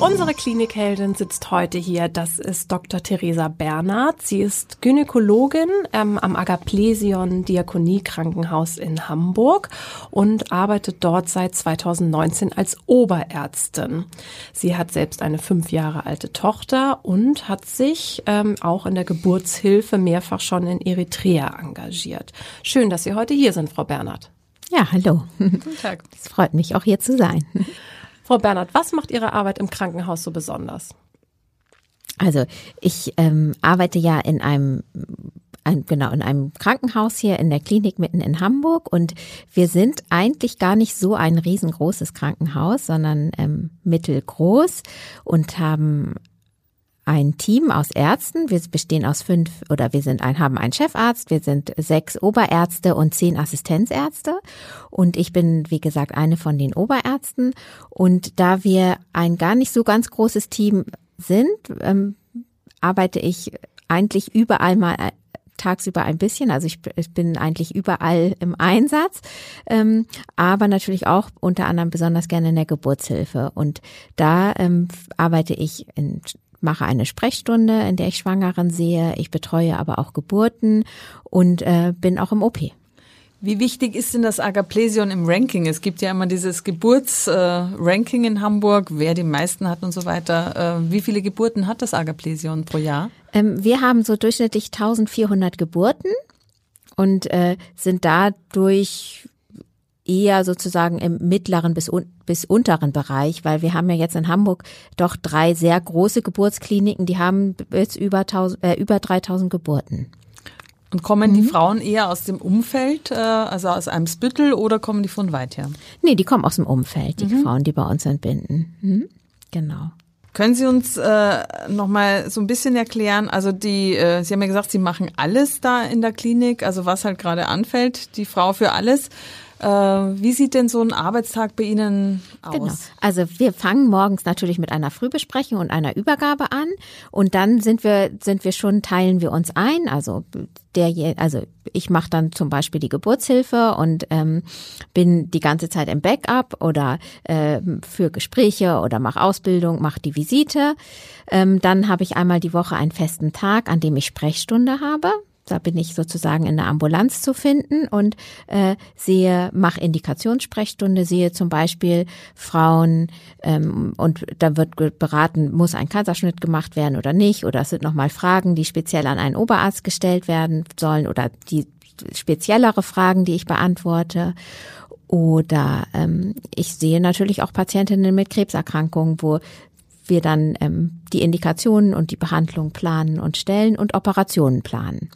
Unsere Klinikheldin sitzt heute hier. Das ist Dr. Theresa Bernhard. Sie ist Gynäkologin ähm, am Agaplesion Diakonie Krankenhaus in Hamburg und arbeitet dort seit 2019 als Oberärztin. Sie hat selbst eine fünf Jahre alte Tochter und hat sich ähm, auch in der Geburtshilfe mehrfach schon in Eritrea engagiert. Schön, dass Sie heute hier sind, Frau Bernhard. Ja, hallo. Guten Tag. Es freut mich, auch hier zu sein. Frau Bernhard, was macht Ihre Arbeit im Krankenhaus so besonders? Also ich ähm, arbeite ja in einem ein, genau, in einem Krankenhaus hier in der Klinik mitten in Hamburg und wir sind eigentlich gar nicht so ein riesengroßes Krankenhaus, sondern ähm, mittelgroß und haben ein Team aus Ärzten. Wir bestehen aus fünf oder wir sind ein, haben einen Chefarzt, wir sind sechs Oberärzte und zehn Assistenzärzte. Und ich bin, wie gesagt, eine von den Oberärzten. Und da wir ein gar nicht so ganz großes Team sind, ähm, arbeite ich eigentlich überall mal äh, tagsüber ein bisschen. Also ich, ich bin eigentlich überall im Einsatz, ähm, aber natürlich auch unter anderem besonders gerne in der Geburtshilfe. Und da ähm, arbeite ich in mache eine Sprechstunde, in der ich Schwangeren sehe. Ich betreue aber auch Geburten und äh, bin auch im OP. Wie wichtig ist denn das Agaplesion im Ranking? Es gibt ja immer dieses Geburtsranking äh, in Hamburg, wer die meisten hat und so weiter. Äh, wie viele Geburten hat das Agaplesion pro Jahr? Ähm, wir haben so durchschnittlich 1400 Geburten und äh, sind dadurch eher sozusagen im mittleren bis, un bis unteren Bereich, weil wir haben ja jetzt in Hamburg doch drei sehr große Geburtskliniken, die haben jetzt über, 1000, äh, über 3000 Geburten. Und kommen die mhm. Frauen eher aus dem Umfeld, äh, also aus einem Spüttel, oder kommen die von weit her? Nee, die kommen aus dem Umfeld, die mhm. Frauen, die bei uns entbinden. Mhm. Genau. Können Sie uns äh, noch mal so ein bisschen erklären? Also die, äh, Sie haben ja gesagt, Sie machen alles da in der Klinik, also was halt gerade anfällt, die Frau für alles. Äh, wie sieht denn so ein Arbeitstag bei Ihnen aus? Genau. Also wir fangen morgens natürlich mit einer Frühbesprechung und einer Übergabe an und dann sind wir sind wir schon teilen wir uns ein. Also der also ich mache dann zum Beispiel die Geburtshilfe und ähm, bin die ganze Zeit im Backup oder äh, für Gespräche oder mache Ausbildung, mache die Visite. Ähm, dann habe ich einmal die Woche einen festen Tag, an dem ich Sprechstunde habe. Da bin ich sozusagen in der Ambulanz zu finden und äh, sehe, mache Indikationssprechstunde, sehe zum Beispiel Frauen ähm, und da wird beraten, muss ein Kaiserschnitt gemacht werden oder nicht, oder es sind nochmal Fragen, die speziell an einen Oberarzt gestellt werden sollen oder die speziellere Fragen, die ich beantworte. Oder ähm, ich sehe natürlich auch Patientinnen mit Krebserkrankungen, wo wir dann ähm, die Indikationen und die Behandlung planen und stellen und Operationen planen.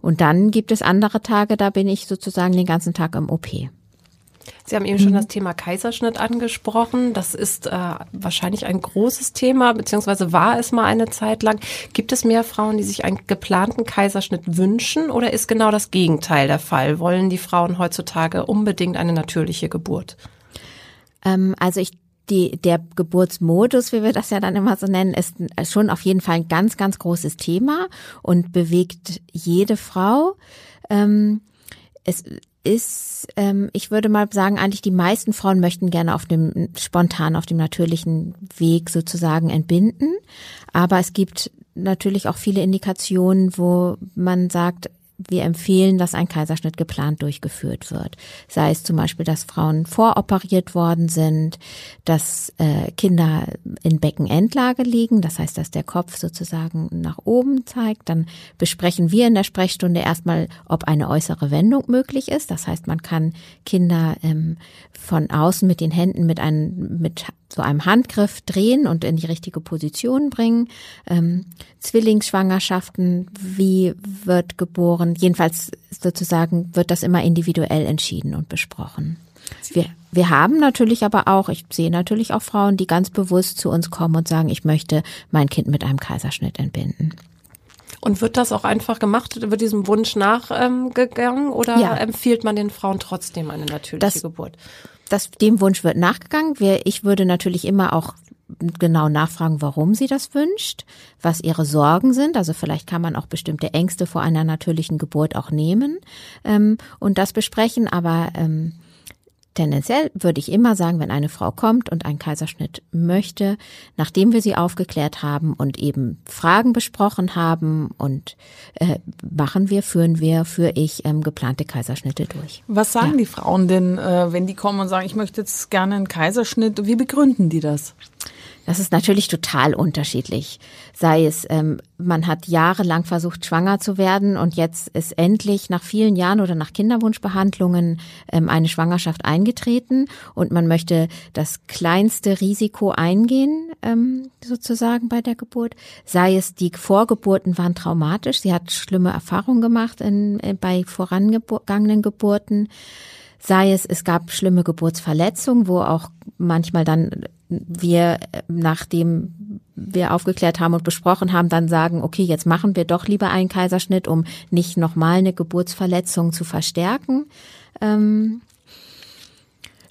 Und dann gibt es andere Tage, da bin ich sozusagen den ganzen Tag im OP. Sie haben eben schon mhm. das Thema Kaiserschnitt angesprochen. Das ist äh, wahrscheinlich ein großes Thema, beziehungsweise war es mal eine Zeit lang. Gibt es mehr Frauen, die sich einen geplanten Kaiserschnitt wünschen oder ist genau das Gegenteil der Fall? Wollen die Frauen heutzutage unbedingt eine natürliche Geburt? Ähm, also ich die, der Geburtsmodus, wie wir das ja dann immer so nennen, ist schon auf jeden Fall ein ganz, ganz großes Thema und bewegt jede Frau. Ähm, es ist, ähm, ich würde mal sagen, eigentlich die meisten Frauen möchten gerne auf dem spontan, auf dem natürlichen Weg sozusagen entbinden. Aber es gibt natürlich auch viele Indikationen, wo man sagt, wir empfehlen, dass ein Kaiserschnitt geplant durchgeführt wird. Sei es zum Beispiel, dass Frauen voroperiert worden sind, dass äh, Kinder in Beckenendlage liegen, das heißt, dass der Kopf sozusagen nach oben zeigt. Dann besprechen wir in der Sprechstunde erstmal, ob eine äußere Wendung möglich ist. Das heißt, man kann Kinder ähm, von außen mit den Händen mit einem mit so einem Handgriff drehen und in die richtige Position bringen. Ähm, Zwillingsschwangerschaften, wie wird geboren? Jedenfalls sozusagen wird das immer individuell entschieden und besprochen. Wir, wir haben natürlich aber auch, ich sehe natürlich auch Frauen, die ganz bewusst zu uns kommen und sagen, ich möchte mein Kind mit einem Kaiserschnitt entbinden. Und wird das auch einfach gemacht, wird diesem Wunsch nachgegangen ähm, oder ja. empfiehlt man den Frauen trotzdem eine natürliche das, Geburt? Das, dem Wunsch wird nachgegangen. Ich würde natürlich immer auch genau nachfragen, warum sie das wünscht, was ihre Sorgen sind. Also vielleicht kann man auch bestimmte Ängste vor einer natürlichen Geburt auch nehmen ähm, und das besprechen. Aber ähm, Tendenziell würde ich immer sagen, wenn eine Frau kommt und einen Kaiserschnitt möchte, nachdem wir sie aufgeklärt haben und eben Fragen besprochen haben und äh, machen wir, führen wir, führe ich ähm, geplante Kaiserschnitte durch. Was sagen ja. die Frauen denn, äh, wenn die kommen und sagen, ich möchte jetzt gerne einen Kaiserschnitt? Wie begründen die das? Das ist natürlich total unterschiedlich. Sei es, ähm, man hat jahrelang versucht, schwanger zu werden und jetzt ist endlich nach vielen Jahren oder nach Kinderwunschbehandlungen ähm, eine Schwangerschaft eingetreten und man möchte das kleinste Risiko eingehen, ähm, sozusagen bei der Geburt. Sei es, die Vorgeburten waren traumatisch, sie hat schlimme Erfahrungen gemacht in, in, bei vorangegangenen Geburten sei es, es gab schlimme Geburtsverletzungen, wo auch manchmal dann wir, nachdem wir aufgeklärt haben und besprochen haben, dann sagen, okay, jetzt machen wir doch lieber einen Kaiserschnitt, um nicht nochmal eine Geburtsverletzung zu verstärken. Ähm,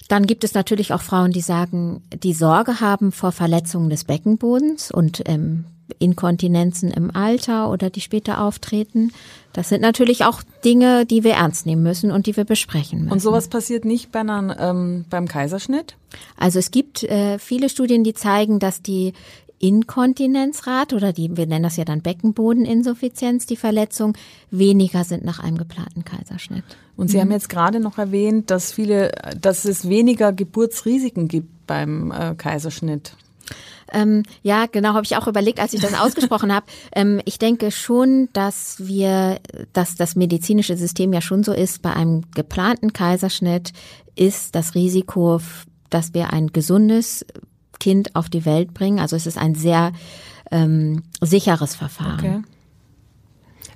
dann gibt es natürlich auch Frauen, die sagen, die Sorge haben vor Verletzungen des Beckenbodens und ähm, Inkontinenzen im Alter oder die später auftreten. Das sind natürlich auch Dinge, die wir ernst nehmen müssen und die wir besprechen müssen. Und sowas passiert nicht bei einer, ähm, beim Kaiserschnitt? Also es gibt äh, viele Studien, die zeigen, dass die Inkontinenzrate oder die, wir nennen das ja dann Beckenbodeninsuffizienz, die Verletzung, weniger sind nach einem geplanten Kaiserschnitt. Und Sie mhm. haben jetzt gerade noch erwähnt, dass viele, dass es weniger Geburtsrisiken gibt beim äh, Kaiserschnitt. Ähm, ja, genau, habe ich auch überlegt, als ich das ausgesprochen habe. Ähm, ich denke schon, dass wir, dass das medizinische System ja schon so ist, bei einem geplanten Kaiserschnitt ist das Risiko, dass wir ein gesundes Kind auf die Welt bringen. Also es ist ein sehr ähm, sicheres Verfahren. Okay.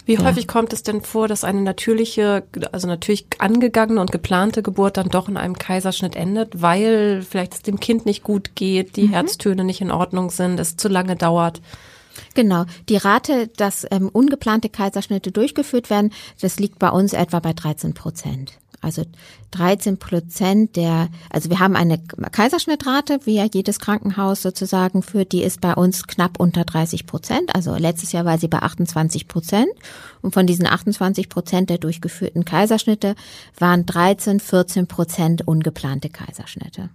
Wie ja. häufig kommt es denn vor, dass eine natürliche, also natürlich angegangene und geplante Geburt dann doch in einem Kaiserschnitt endet, weil vielleicht es dem Kind nicht gut geht, die mhm. Herztöne nicht in Ordnung sind, es zu lange dauert? Genau. Die Rate, dass ähm, ungeplante Kaiserschnitte durchgeführt werden, das liegt bei uns etwa bei 13 Prozent. Also 13 Prozent der, also wir haben eine Kaiserschnittrate, wie ja jedes Krankenhaus sozusagen führt, die ist bei uns knapp unter 30 Prozent. Also letztes Jahr war sie bei 28 Prozent. Und von diesen 28 Prozent der durchgeführten Kaiserschnitte waren 13, 14 Prozent ungeplante Kaiserschnitte.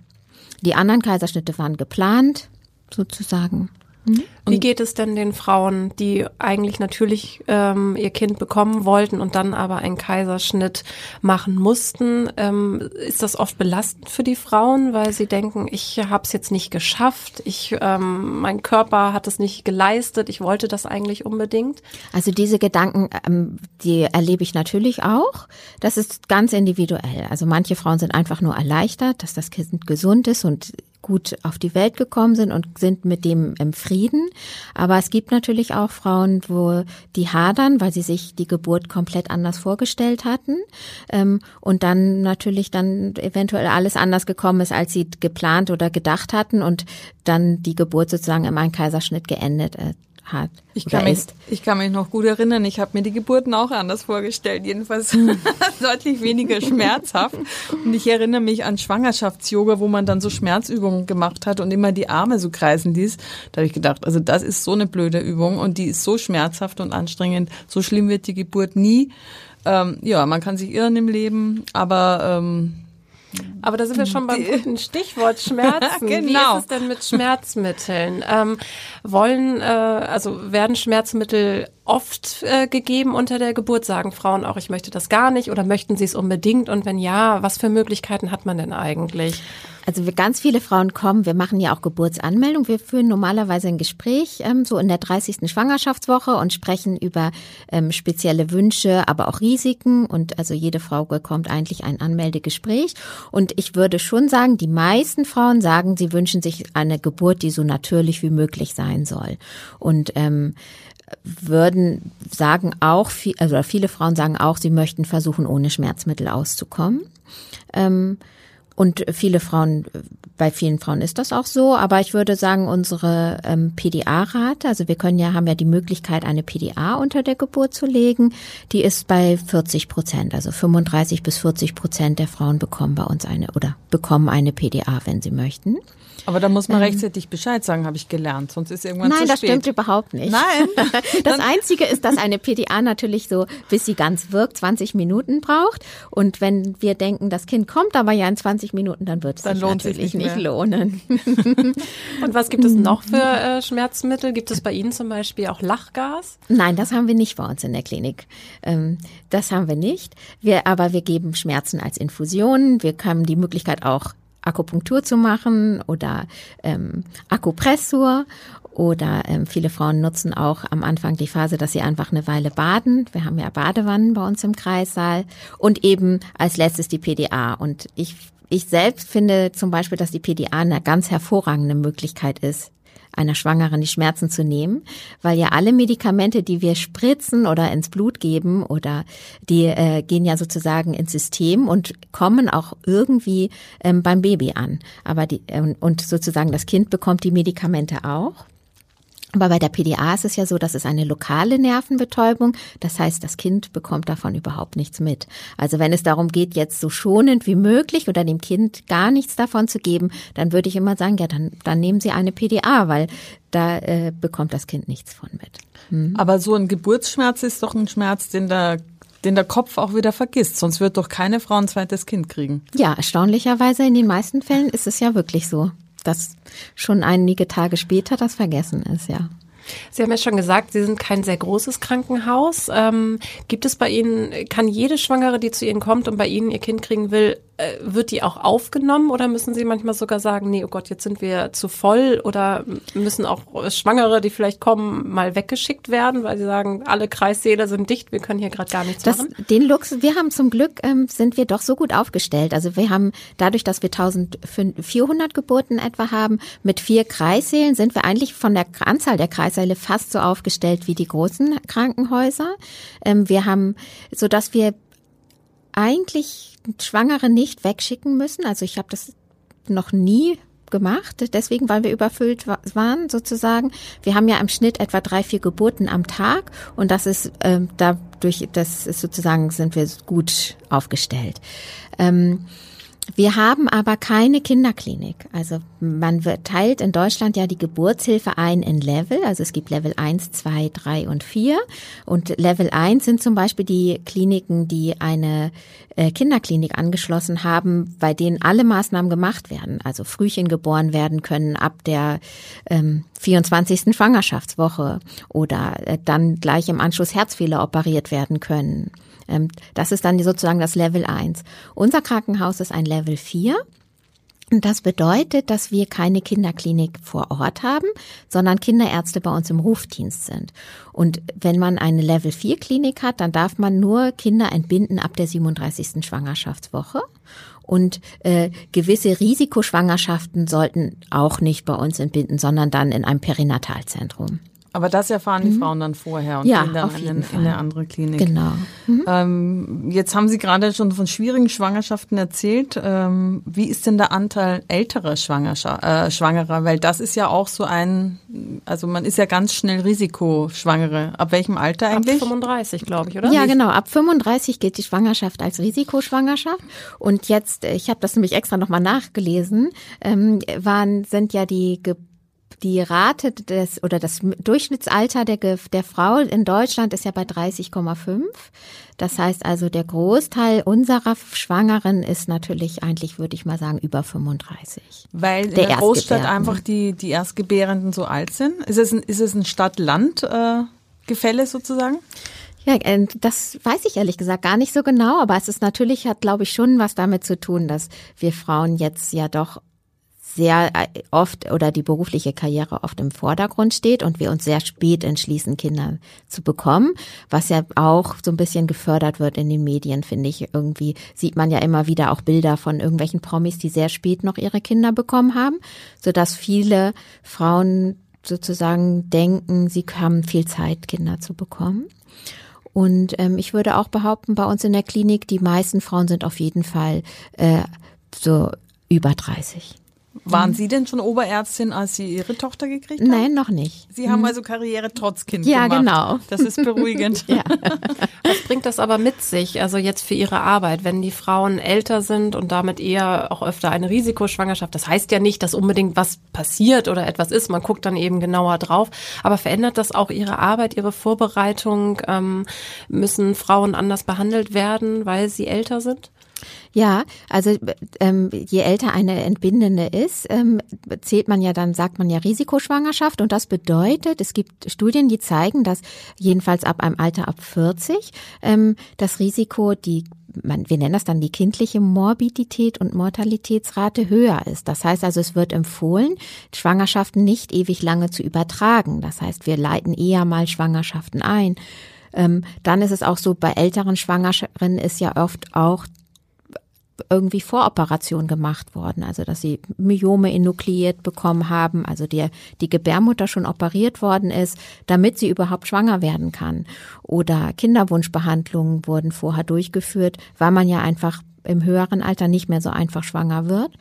Die anderen Kaiserschnitte waren geplant, sozusagen. Mhm. Wie geht es denn den Frauen, die eigentlich natürlich ähm, ihr Kind bekommen wollten und dann aber einen Kaiserschnitt machen mussten? Ähm, ist das oft belastend für die Frauen, weil sie denken, ich habe es jetzt nicht geschafft, ich, ähm, mein Körper hat es nicht geleistet, ich wollte das eigentlich unbedingt? Also diese Gedanken, ähm, die erlebe ich natürlich auch. Das ist ganz individuell. Also manche Frauen sind einfach nur erleichtert, dass das Kind gesund ist und gut auf die Welt gekommen sind und sind mit dem im Frieden. Aber es gibt natürlich auch Frauen, wo die hadern, weil sie sich die Geburt komplett anders vorgestellt hatten ähm, und dann natürlich dann eventuell alles anders gekommen ist, als sie geplant oder gedacht hatten und dann die Geburt sozusagen einem Kaiserschnitt geendet äh, hat. Ich kann, mich, ich kann mich noch gut erinnern, ich habe mir die Geburten auch anders vorgestellt, jedenfalls deutlich weniger schmerzhaft. Und ich erinnere mich an Schwangerschafts-Yoga, wo man dann so Schmerzübungen gemacht hat und immer die Arme so kreisen ließ. Da habe ich gedacht, also das ist so eine blöde Übung und die ist so schmerzhaft und anstrengend. So schlimm wird die Geburt nie. Ähm, ja, man kann sich irren im Leben, aber ähm, aber da sind wir schon beim guten Stichwort Schmerzen. genau. Wie ist es denn mit Schmerzmitteln? Ähm, wollen, äh, also werden Schmerzmittel oft äh, gegeben unter der Geburt? Sagen Frauen auch, ich möchte das gar nicht oder möchten sie es unbedingt? Und wenn ja, was für Möglichkeiten hat man denn eigentlich? Also wir, ganz viele Frauen kommen, wir machen ja auch Geburtsanmeldung. Wir führen normalerweise ein Gespräch ähm, so in der 30. Schwangerschaftswoche und sprechen über ähm, spezielle Wünsche, aber auch Risiken. Und also jede Frau bekommt eigentlich ein Anmeldegespräch. Und ich würde schon sagen, die meisten Frauen sagen, sie wünschen sich eine Geburt, die so natürlich wie möglich sein soll. Und ähm, würden sagen auch, also viele Frauen sagen auch, sie möchten versuchen, ohne Schmerzmittel auszukommen. Ähm, und viele Frauen, bei vielen Frauen ist das auch so, aber ich würde sagen, unsere ähm, PDA-Rate, also wir können ja, haben ja die Möglichkeit, eine PDA unter der Geburt zu legen, die ist bei 40 Prozent, also 35 bis 40 Prozent der Frauen bekommen bei uns eine oder bekommen eine PDA, wenn sie möchten. Aber da muss man ähm, rechtzeitig Bescheid sagen, habe ich gelernt. Sonst ist irgendwann nein, zu spät. Nein, das stimmt überhaupt nicht. Nein. das Einzige ist, dass eine PDA natürlich so, bis sie ganz wirkt, 20 Minuten braucht. Und wenn wir denken, das Kind kommt aber ja in 20 Minuten, dann wird es sich natürlich sich nicht, nicht lohnen. Und was gibt es noch für äh, Schmerzmittel? Gibt es bei Ihnen zum Beispiel auch Lachgas? Nein, das haben wir nicht bei uns in der Klinik. Ähm, das haben wir nicht. Wir, aber wir geben Schmerzen als Infusion. Wir haben die Möglichkeit auch Akupunktur zu machen oder ähm, Akupressur oder ähm, viele Frauen nutzen auch am Anfang die Phase, dass sie einfach eine Weile baden. Wir haben ja Badewannen bei uns im Kreissaal und eben als letztes die PDA. Und ich ich selbst finde zum Beispiel, dass die PDA eine ganz hervorragende Möglichkeit ist, einer Schwangeren die Schmerzen zu nehmen, weil ja alle Medikamente, die wir spritzen oder ins Blut geben oder die äh, gehen ja sozusagen ins System und kommen auch irgendwie ähm, beim Baby an. Aber die äh, und sozusagen das Kind bekommt die Medikamente auch. Aber bei der PDA ist es ja so, dass es eine lokale Nervenbetäubung. Das heißt, das Kind bekommt davon überhaupt nichts mit. Also wenn es darum geht, jetzt so schonend wie möglich oder dem Kind gar nichts davon zu geben, dann würde ich immer sagen, ja, dann, dann nehmen Sie eine PDA, weil da äh, bekommt das Kind nichts von mit. Hm. Aber so ein Geburtsschmerz ist doch ein Schmerz, den der den der Kopf auch wieder vergisst. Sonst wird doch keine Frau ein zweites Kind kriegen. Ja, erstaunlicherweise in den meisten Fällen ist es ja wirklich so dass schon einige Tage später das vergessen ist, ja. Sie haben ja schon gesagt, Sie sind kein sehr großes Krankenhaus. Ähm, gibt es bei Ihnen, kann jede Schwangere, die zu Ihnen kommt und bei Ihnen ihr Kind kriegen will, äh, wird die auch aufgenommen oder müssen Sie manchmal sogar sagen, nee, oh Gott, jetzt sind wir zu voll oder müssen auch Schwangere, die vielleicht kommen, mal weggeschickt werden, weil Sie sagen, alle Kreissäle sind dicht, wir können hier gerade gar nichts das, machen? Den Luxus, wir haben zum Glück, ähm, sind wir doch so gut aufgestellt. Also wir haben, dadurch, dass wir 1400 Geburten etwa haben, mit vier Kreissälen sind wir eigentlich von der Anzahl der Kreissäle fast so aufgestellt wie die großen Krankenhäuser. Ähm, wir haben, so dass wir eigentlich Schwangere nicht wegschicken müssen. Also ich habe das noch nie gemacht, deswegen, weil wir überfüllt waren sozusagen. Wir haben ja im Schnitt etwa drei, vier Geburten am Tag und das ist ähm, dadurch, das ist sozusagen, sind wir gut aufgestellt. Ähm, wir haben aber keine Kinderklinik. Also man teilt in Deutschland ja die Geburtshilfe ein in Level. Also es gibt Level 1, 2, 3 und 4. Und Level 1 sind zum Beispiel die Kliniken, die eine äh, Kinderklinik angeschlossen haben, bei denen alle Maßnahmen gemacht werden. Also Frühchen geboren werden können ab der ähm, 24. Schwangerschaftswoche oder äh, dann gleich im Anschluss Herzfehler operiert werden können das ist dann sozusagen das Level 1. Unser Krankenhaus ist ein Level 4. Und das bedeutet, dass wir keine Kinderklinik vor Ort haben, sondern Kinderärzte bei uns im Rufdienst sind. Und wenn man eine Level 4 Klinik hat, dann darf man nur Kinder entbinden ab der 37. Schwangerschaftswoche. Und äh, gewisse Risikoschwangerschaften sollten auch nicht bei uns entbinden, sondern dann in einem Perinatalzentrum. Aber das erfahren die mhm. Frauen dann vorher und ja, gehen dann in, in, eine andere Klinik. Genau. Mhm. Ähm, jetzt haben Sie gerade schon von schwierigen Schwangerschaften erzählt. Ähm, wie ist denn der Anteil älterer Schwangerschaft, äh, Schwangerer? Weil das ist ja auch so ein, also man ist ja ganz schnell Risikoschwangere. Ab welchem Alter eigentlich? Ab 35, glaube ich, oder? Ja, genau. Ab 35 gilt die Schwangerschaft als Risikoschwangerschaft. Und jetzt, ich habe das nämlich extra nochmal nachgelesen, ähm, waren, sind ja die Ge die Rate des oder das Durchschnittsalter der, der Frau in Deutschland ist ja bei 30,5. Das heißt also, der Großteil unserer Schwangeren ist natürlich eigentlich, würde ich mal sagen, über 35. Weil in der, der Großstadt einfach die, die Erstgebärenden so alt sind? Ist es ein, ist es ein Stadt-Land-Gefälle äh, sozusagen? Ja, äh, das weiß ich ehrlich gesagt gar nicht so genau, aber es ist natürlich, hat glaube ich schon was damit zu tun, dass wir Frauen jetzt ja doch sehr äh, oft oder die berufliche Karriere oft im Vordergrund steht und wir uns sehr spät entschließen, Kinder zu bekommen, was ja auch so ein bisschen gefördert wird in den Medien, finde ich. Irgendwie sieht man ja immer wieder auch Bilder von irgendwelchen Promis, die sehr spät noch ihre Kinder bekommen haben, sodass viele Frauen sozusagen denken, sie haben viel Zeit, Kinder zu bekommen. Und ähm, ich würde auch behaupten, bei uns in der Klinik, die meisten Frauen sind auf jeden Fall äh, so über 30. Waren mhm. Sie denn schon Oberärztin, als Sie Ihre Tochter gekriegt haben? Nein, noch nicht. Sie haben mhm. also Karriere trotz Kind ja, gemacht. Ja, genau. Das ist beruhigend. ja. Was bringt das aber mit sich, also jetzt für Ihre Arbeit, wenn die Frauen älter sind und damit eher auch öfter eine Risikoschwangerschaft? Das heißt ja nicht, dass unbedingt was passiert oder etwas ist. Man guckt dann eben genauer drauf. Aber verändert das auch Ihre Arbeit, Ihre Vorbereitung? Ähm, müssen Frauen anders behandelt werden, weil sie älter sind? Ja, also ähm, je älter eine Entbindende ist, ähm, zählt man ja dann, sagt man ja Risikoschwangerschaft und das bedeutet, es gibt Studien, die zeigen, dass jedenfalls ab einem Alter ab 40 ähm, das Risiko, die man, wir nennen das dann die kindliche Morbidität und Mortalitätsrate höher ist. Das heißt also, es wird empfohlen, Schwangerschaften nicht ewig lange zu übertragen. Das heißt, wir leiten eher mal Schwangerschaften ein. Ähm, dann ist es auch so, bei älteren Schwangeren ist ja oft auch irgendwie Voroperation gemacht worden, also dass sie Myome enukleiert bekommen haben, also der die Gebärmutter schon operiert worden ist, damit sie überhaupt schwanger werden kann. Oder Kinderwunschbehandlungen wurden vorher durchgeführt, weil man ja einfach im höheren Alter nicht mehr so einfach schwanger wird.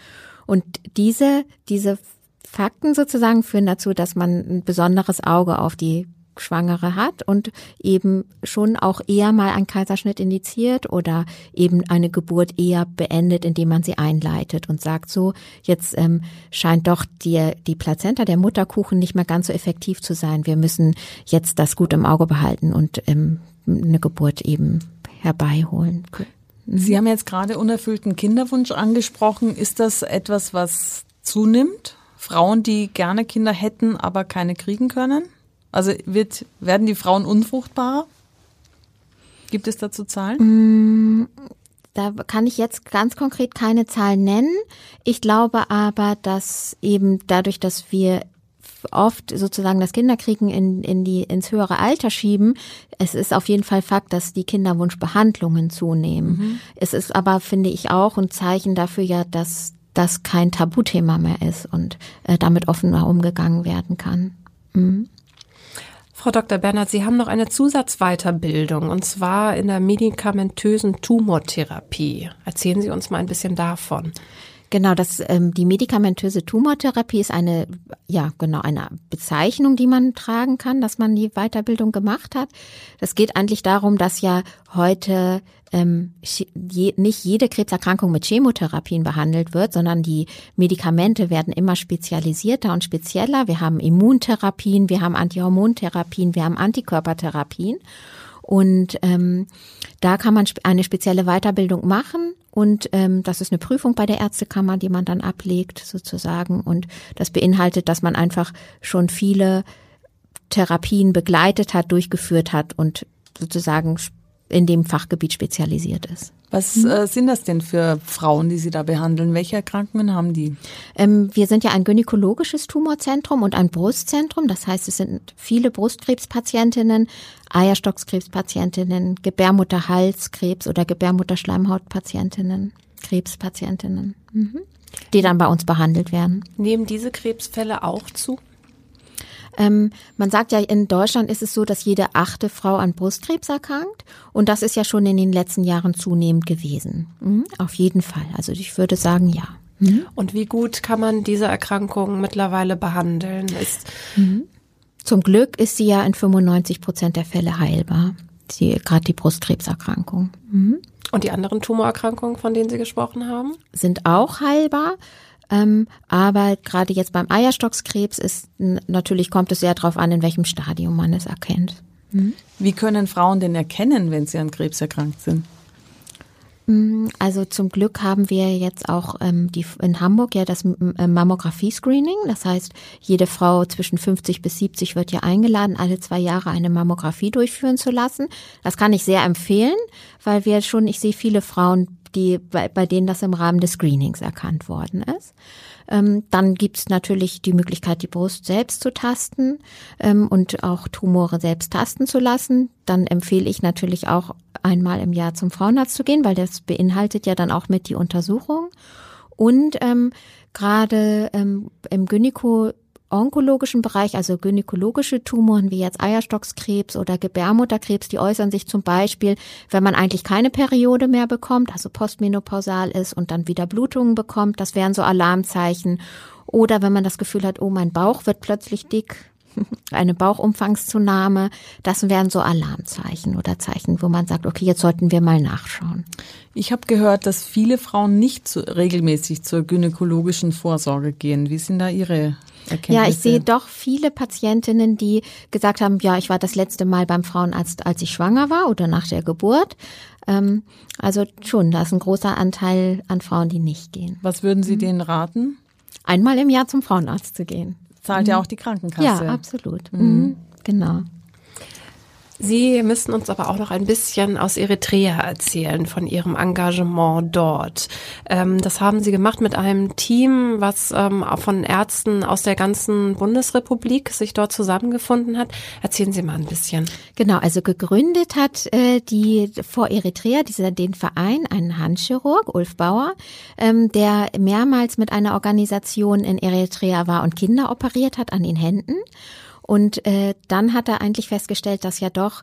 Und diese diese Fakten sozusagen führen dazu, dass man ein besonderes Auge auf die Schwangere hat und eben schon auch eher mal einen Kaiserschnitt indiziert oder eben eine Geburt eher beendet, indem man sie einleitet und sagt so, jetzt ähm, scheint doch die, die Plazenta, der Mutterkuchen nicht mehr ganz so effektiv zu sein. Wir müssen jetzt das gut im Auge behalten und ähm, eine Geburt eben herbeiholen. Sie haben jetzt gerade unerfüllten Kinderwunsch angesprochen. Ist das etwas, was zunimmt? Frauen, die gerne Kinder hätten, aber keine kriegen können? Also wird, werden die Frauen unfruchtbarer? Gibt es dazu Zahlen? Mm, da kann ich jetzt ganz konkret keine Zahlen nennen. Ich glaube aber, dass eben dadurch, dass wir oft sozusagen das Kinderkriegen in, in die, ins höhere Alter schieben. Es ist auf jeden Fall Fakt, dass die Kinderwunschbehandlungen zunehmen. Mhm. Es ist aber, finde ich, auch ein Zeichen dafür ja, dass das kein Tabuthema mehr ist und äh, damit offener umgegangen werden kann. Mhm. Frau Dr. Bernhard, Sie haben noch eine Zusatzweiterbildung und zwar in der medikamentösen Tumortherapie. Erzählen Sie uns mal ein bisschen davon. Genau, das ähm, die medikamentöse Tumortherapie ist eine ja genau eine Bezeichnung, die man tragen kann, dass man die Weiterbildung gemacht hat. Das geht eigentlich darum, dass ja heute ähm, je, nicht jede Krebserkrankung mit Chemotherapien behandelt wird, sondern die Medikamente werden immer spezialisierter und spezieller. Wir haben Immuntherapien, wir haben Antihormontherapien, wir haben Antikörpertherapien. Und ähm, da kann man eine spezielle Weiterbildung machen. Und ähm, das ist eine Prüfung bei der Ärztekammer, die man dann ablegt sozusagen. Und das beinhaltet, dass man einfach schon viele Therapien begleitet hat, durchgeführt hat und sozusagen in dem Fachgebiet spezialisiert ist. Was äh, sind das denn für Frauen, die Sie da behandeln? Welche Erkrankungen haben die? Ähm, wir sind ja ein gynäkologisches Tumorzentrum und ein Brustzentrum. Das heißt, es sind viele Brustkrebspatientinnen, Eierstockskrebspatientinnen, Gebärmutterhalskrebs oder Gebärmutterschleimhautpatientinnen, Krebspatientinnen, mhm. die dann bei uns behandelt werden. Nehmen diese Krebsfälle auch zu? Ähm, man sagt ja, in Deutschland ist es so, dass jede achte Frau an Brustkrebs erkrankt. Und das ist ja schon in den letzten Jahren zunehmend gewesen. Mhm, auf jeden Fall. Also ich würde sagen, ja. Mhm. Und wie gut kann man diese Erkrankung mittlerweile behandeln? Ist mhm. Zum Glück ist sie ja in 95 Prozent der Fälle heilbar. Gerade die Brustkrebserkrankung. Mhm. Und die anderen Tumorerkrankungen, von denen Sie gesprochen haben? Sind auch heilbar. Ähm, aber gerade jetzt beim Eierstockskrebs ist natürlich kommt es sehr darauf an, in welchem Stadium man es erkennt. Mhm. Wie können Frauen denn erkennen, wenn sie an Krebs erkrankt sind? Mm, also zum Glück haben wir jetzt auch ähm, die, in Hamburg ja das äh, Mammographie-Screening. Das heißt, jede Frau zwischen 50 bis 70 wird ja eingeladen, alle zwei Jahre eine Mammographie durchführen zu lassen. Das kann ich sehr empfehlen, weil wir schon, ich sehe viele Frauen, die bei, bei denen das im Rahmen des Screenings erkannt worden ist. Ähm, dann gibt's natürlich die Möglichkeit, die Brust selbst zu tasten ähm, und auch Tumore selbst tasten zu lassen. Dann empfehle ich natürlich auch einmal im Jahr zum Frauenarzt zu gehen, weil das beinhaltet ja dann auch mit die Untersuchung. Und ähm, gerade ähm, im Gynäko onkologischen Bereich, also gynäkologische Tumoren wie jetzt Eierstockskrebs oder Gebärmutterkrebs, die äußern sich zum Beispiel, wenn man eigentlich keine Periode mehr bekommt, also postmenopausal ist und dann wieder Blutungen bekommt. Das wären so Alarmzeichen. Oder wenn man das Gefühl hat, oh, mein Bauch wird plötzlich dick, eine Bauchumfangszunahme, das wären so Alarmzeichen oder Zeichen, wo man sagt, okay, jetzt sollten wir mal nachschauen. Ich habe gehört, dass viele Frauen nicht zu, regelmäßig zur gynäkologischen Vorsorge gehen. Wie sind da Ihre Erkenntnisse? Ja, ich sehe doch viele Patientinnen, die gesagt haben, ja, ich war das letzte Mal beim Frauenarzt, als ich schwanger war oder nach der Geburt. Ähm, also schon, da ist ein großer Anteil an Frauen, die nicht gehen. Was würden Sie mhm. denen raten? Einmal im Jahr zum Frauenarzt zu gehen. Zahlt mhm. ja auch die Krankenkasse. Ja, absolut. Mhm. mhm. Genau. Sie müssen uns aber auch noch ein bisschen aus Eritrea erzählen, von Ihrem Engagement dort. Ähm, das haben Sie gemacht mit einem Team, was ähm, von Ärzten aus der ganzen Bundesrepublik sich dort zusammengefunden hat. Erzählen Sie mal ein bisschen. Genau, also gegründet hat äh, die vor Eritrea dieser den Verein einen Handchirurg, Ulf Bauer, ähm, der mehrmals mit einer Organisation in Eritrea war und Kinder operiert hat an den Händen. Und äh, dann hat er eigentlich festgestellt, dass ja doch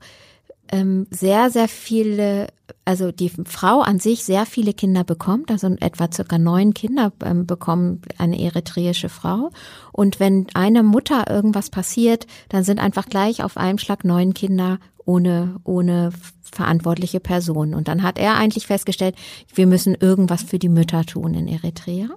ähm, sehr, sehr viele, also die Frau an sich sehr viele Kinder bekommt, also etwa circa neun Kinder ähm, bekommen eine eritreische Frau. Und wenn einer Mutter irgendwas passiert, dann sind einfach gleich auf einem Schlag neun Kinder ohne, ohne verantwortliche Person. Und dann hat er eigentlich festgestellt, wir müssen irgendwas für die Mütter tun in Eritrea.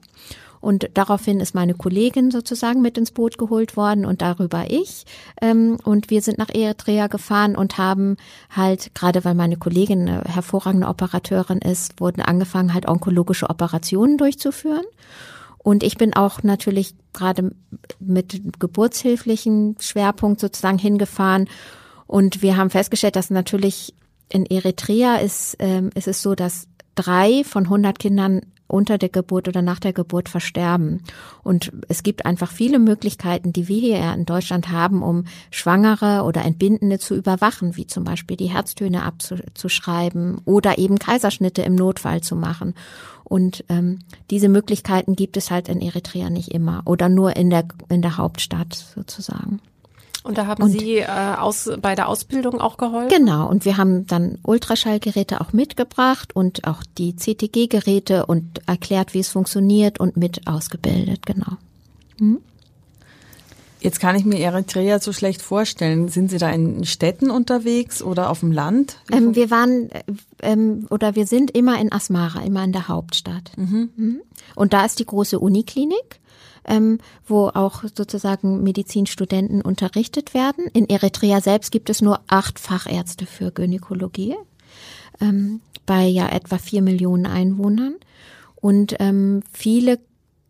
Und daraufhin ist meine Kollegin sozusagen mit ins Boot geholt worden und darüber ich. Ähm, und wir sind nach Eritrea gefahren und haben halt, gerade weil meine Kollegin eine hervorragende Operateurin ist, wurden angefangen, halt onkologische Operationen durchzuführen. Und ich bin auch natürlich gerade mit geburtshilflichen Schwerpunkt sozusagen hingefahren. Und wir haben festgestellt, dass natürlich in Eritrea ist, ähm, ist es so, dass drei von 100 Kindern unter der Geburt oder nach der Geburt versterben. Und es gibt einfach viele Möglichkeiten, die wir hier in Deutschland haben, um Schwangere oder Entbindende zu überwachen, wie zum Beispiel die Herztöne abzuschreiben oder eben Kaiserschnitte im Notfall zu machen. Und ähm, diese Möglichkeiten gibt es halt in Eritrea nicht immer oder nur in der in der Hauptstadt sozusagen. Und da haben und, Sie äh, aus, bei der Ausbildung auch geholfen? Genau, und wir haben dann Ultraschallgeräte auch mitgebracht und auch die CTG-Geräte und erklärt, wie es funktioniert und mit ausgebildet, genau. Hm? Jetzt kann ich mir Eritrea so schlecht vorstellen. Sind Sie da in Städten unterwegs oder auf dem Land? Ähm, wir waren ähm, oder wir sind immer in Asmara, immer in der Hauptstadt. Mhm. mhm. Und da ist die große Uniklinik ähm, wo auch sozusagen Medizinstudenten unterrichtet werden. In Eritrea selbst gibt es nur acht Fachärzte für Gynäkologie ähm, bei ja etwa vier Millionen Einwohnern. Und ähm, viele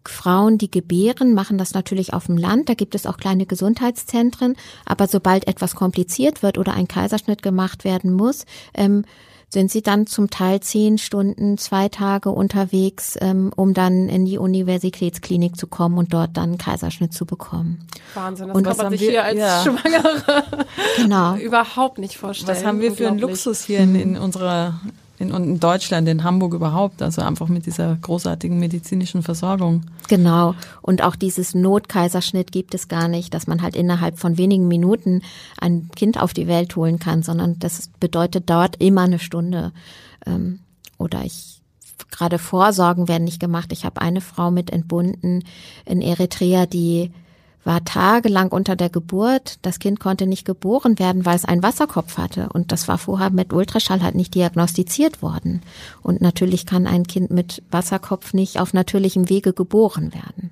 Frauen, die gebären, machen das natürlich auf dem Land. Da gibt es auch kleine Gesundheitszentren. Aber sobald etwas kompliziert wird oder ein Kaiserschnitt gemacht werden muss, ähm, sind sie dann zum Teil zehn Stunden, zwei Tage unterwegs, ähm, um dann in die Universitätsklinik zu kommen und dort dann einen Kaiserschnitt zu bekommen. Wahnsinn, das und kann man sich wir, hier als ja. Schwangere genau. überhaupt nicht vorstellen. Was haben wir für einen Luxus hier in, in unserer in, in Deutschland, in Hamburg überhaupt, also einfach mit dieser großartigen medizinischen Versorgung. Genau. Und auch dieses Notkaiserschnitt gibt es gar nicht, dass man halt innerhalb von wenigen Minuten ein Kind auf die Welt holen kann, sondern das bedeutet, dauert immer eine Stunde. Ähm, oder ich gerade Vorsorgen werden nicht gemacht. Ich habe eine Frau mit entbunden in Eritrea, die war tagelang unter der Geburt. Das Kind konnte nicht geboren werden, weil es einen Wasserkopf hatte. Und das war vorher mit Ultraschall halt nicht diagnostiziert worden. Und natürlich kann ein Kind mit Wasserkopf nicht auf natürlichem Wege geboren werden.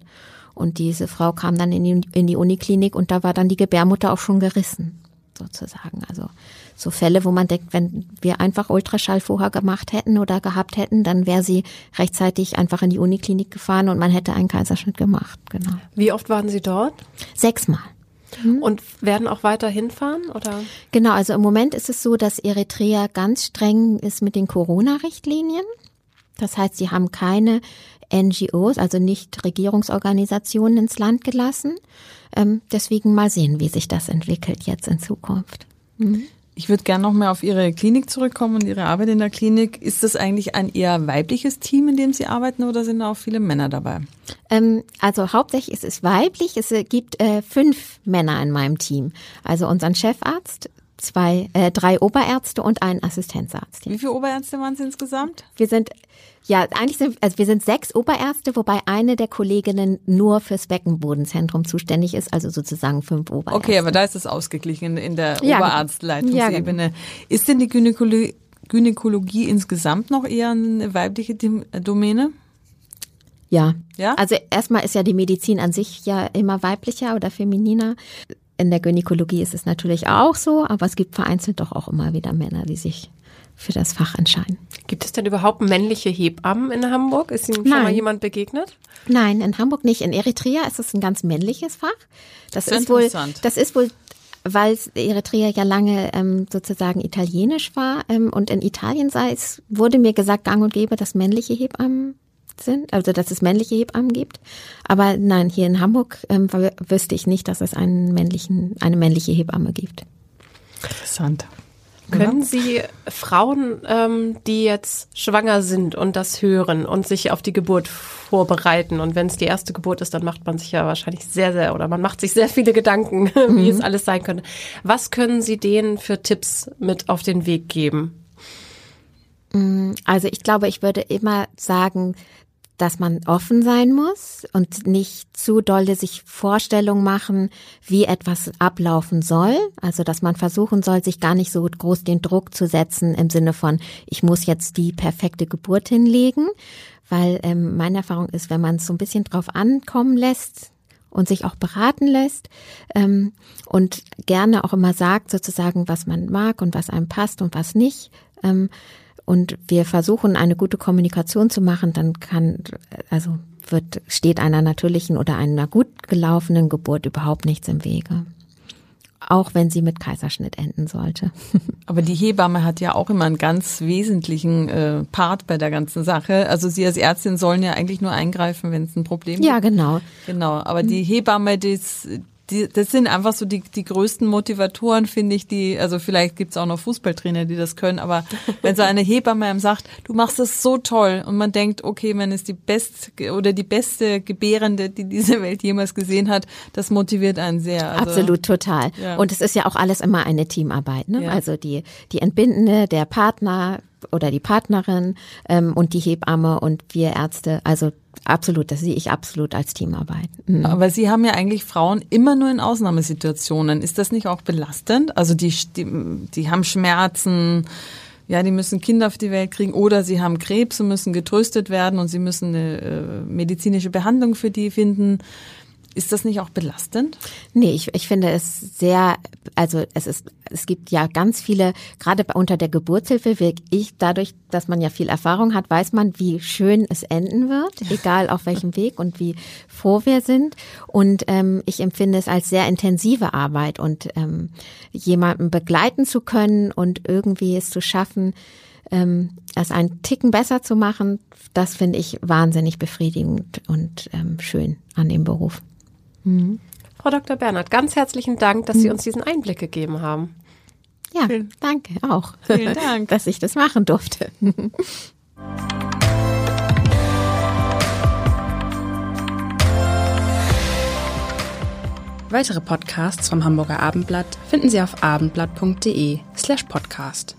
Und diese Frau kam dann in die, in die Uniklinik und da war dann die Gebärmutter auch schon gerissen, sozusagen. Also so Fälle, wo man denkt, wenn wir einfach Ultraschall vorher gemacht hätten oder gehabt hätten, dann wäre sie rechtzeitig einfach in die Uniklinik gefahren und man hätte einen Kaiserschnitt gemacht. Genau. Wie oft waren Sie dort? Sechsmal. Mhm. Und werden auch weiter hinfahren oder? Genau, also im Moment ist es so, dass Eritrea ganz streng ist mit den Corona-Richtlinien. Das heißt, sie haben keine NGOs, also nicht Regierungsorganisationen ins Land gelassen. Ähm, deswegen mal sehen, wie sich das entwickelt jetzt in Zukunft. Mhm. Ich würde gerne noch mal auf Ihre Klinik zurückkommen und Ihre Arbeit in der Klinik. Ist das eigentlich ein eher weibliches Team, in dem Sie arbeiten, oder sind da auch viele Männer dabei? Ähm, also hauptsächlich ist es weiblich. Es gibt äh, fünf Männer in meinem Team. Also unseren Chefarzt, zwei, äh, drei Oberärzte und einen Assistenzarzt. Wie viele Oberärzte waren es insgesamt? Wir sind ja, eigentlich sind, also wir sind sechs Oberärzte, wobei eine der Kolleginnen nur fürs Beckenbodenzentrum zuständig ist, also sozusagen fünf Oberärzte. Okay, aber da ist es ausgeglichen in der Ja, Oberarztleitungsebene. ja, genau. Ist denn die Gynäkologie, Gynäkologie insgesamt noch eher eine weibliche Domäne? Ja. Ja? Also erstmal ist ja die Medizin an sich ja immer weiblicher oder femininer. In der Gynäkologie ist es natürlich auch so, aber es gibt vereinzelt doch auch immer wieder Männer, die sich für das Fach entscheiden. Gibt es denn überhaupt männliche Hebammen in Hamburg? Ist Ihnen schon Nein. mal jemand begegnet? Nein, in Hamburg nicht. In Eritrea ist es ein ganz männliches Fach. Das Sehr ist wohl, interessant. das ist wohl, weil Eritrea ja lange ähm, sozusagen italienisch war ähm, und in Italien sei es, wurde mir gesagt, gang und gäbe, dass männliche Hebammen sind, also dass es männliche Hebammen gibt. Aber nein, hier in Hamburg ähm, wüsste ich nicht, dass es einen männlichen, eine männliche Hebamme gibt. Interessant. Können Sie Frauen, ähm, die jetzt schwanger sind und das hören und sich auf die Geburt vorbereiten und wenn es die erste Geburt ist, dann macht man sich ja wahrscheinlich sehr, sehr oder man macht sich sehr viele Gedanken, wie es alles sein könnte. Was können Sie denen für Tipps mit auf den Weg geben? Also ich glaube, ich würde immer sagen, dass man offen sein muss und nicht zu dolle sich Vorstellungen machen, wie etwas ablaufen soll. Also dass man versuchen soll, sich gar nicht so groß den Druck zu setzen im Sinne von, ich muss jetzt die perfekte Geburt hinlegen. Weil ähm, meine Erfahrung ist, wenn man es so ein bisschen drauf ankommen lässt, und sich auch beraten lässt ähm, und gerne auch immer sagt sozusagen, was man mag und was einem passt und was nicht. Ähm, und wir versuchen eine gute Kommunikation zu machen, dann kann, also wird, steht einer natürlichen oder einer gut gelaufenen Geburt überhaupt nichts im Wege. Auch wenn sie mit Kaiserschnitt enden sollte. Aber die Hebamme hat ja auch immer einen ganz wesentlichen äh, Part bei der ganzen Sache. Also Sie als Ärztin sollen ja eigentlich nur eingreifen, wenn es ein Problem ja, gibt. genau. Genau, aber die Hebamme, das, die, das sind einfach so die, die größten Motivatoren, finde ich, die, also vielleicht gibt's auch noch Fußballtrainer, die das können, aber wenn so eine Hebamme einem sagt, du machst das so toll und man denkt, okay, man ist die best oder die beste Gebärende, die diese Welt jemals gesehen hat, das motiviert einen sehr. Also, Absolut, total. Ja. Und es ist ja auch alles immer eine Teamarbeit. Ne? Ja. Also die, die Entbindende, der Partner oder die Partnerin ähm, und die Hebamme und wir Ärzte. Also absolut, das sehe ich absolut als Teamarbeit. Mhm. Aber Sie haben ja eigentlich Frauen immer nur in Ausnahmesituationen. Ist das nicht auch belastend? Also die, die, die haben Schmerzen, ja, die müssen Kinder auf die Welt kriegen oder sie haben Krebs und müssen getröstet werden und sie müssen eine äh, medizinische Behandlung für die finden. Ist das nicht auch belastend? Nee, ich, ich finde es sehr, also es ist, es gibt ja ganz viele, gerade unter der Geburtshilfe, wie ich dadurch, dass man ja viel Erfahrung hat, weiß man, wie schön es enden wird, egal auf welchem Weg und wie froh wir sind. Und ähm, ich empfinde es als sehr intensive Arbeit und ähm, jemanden begleiten zu können und irgendwie es zu schaffen, ähm, es einen Ticken besser zu machen, das finde ich wahnsinnig befriedigend und ähm, schön an dem Beruf. Frau Dr. Bernhard, ganz herzlichen Dank, dass Sie uns diesen Einblick gegeben haben. Ja, Vielen- danke auch. Vielen Dank. dass ich das machen durfte. Weitere Podcasts vom Hamburger Abendblatt finden Sie auf abendblatt.de slash podcast.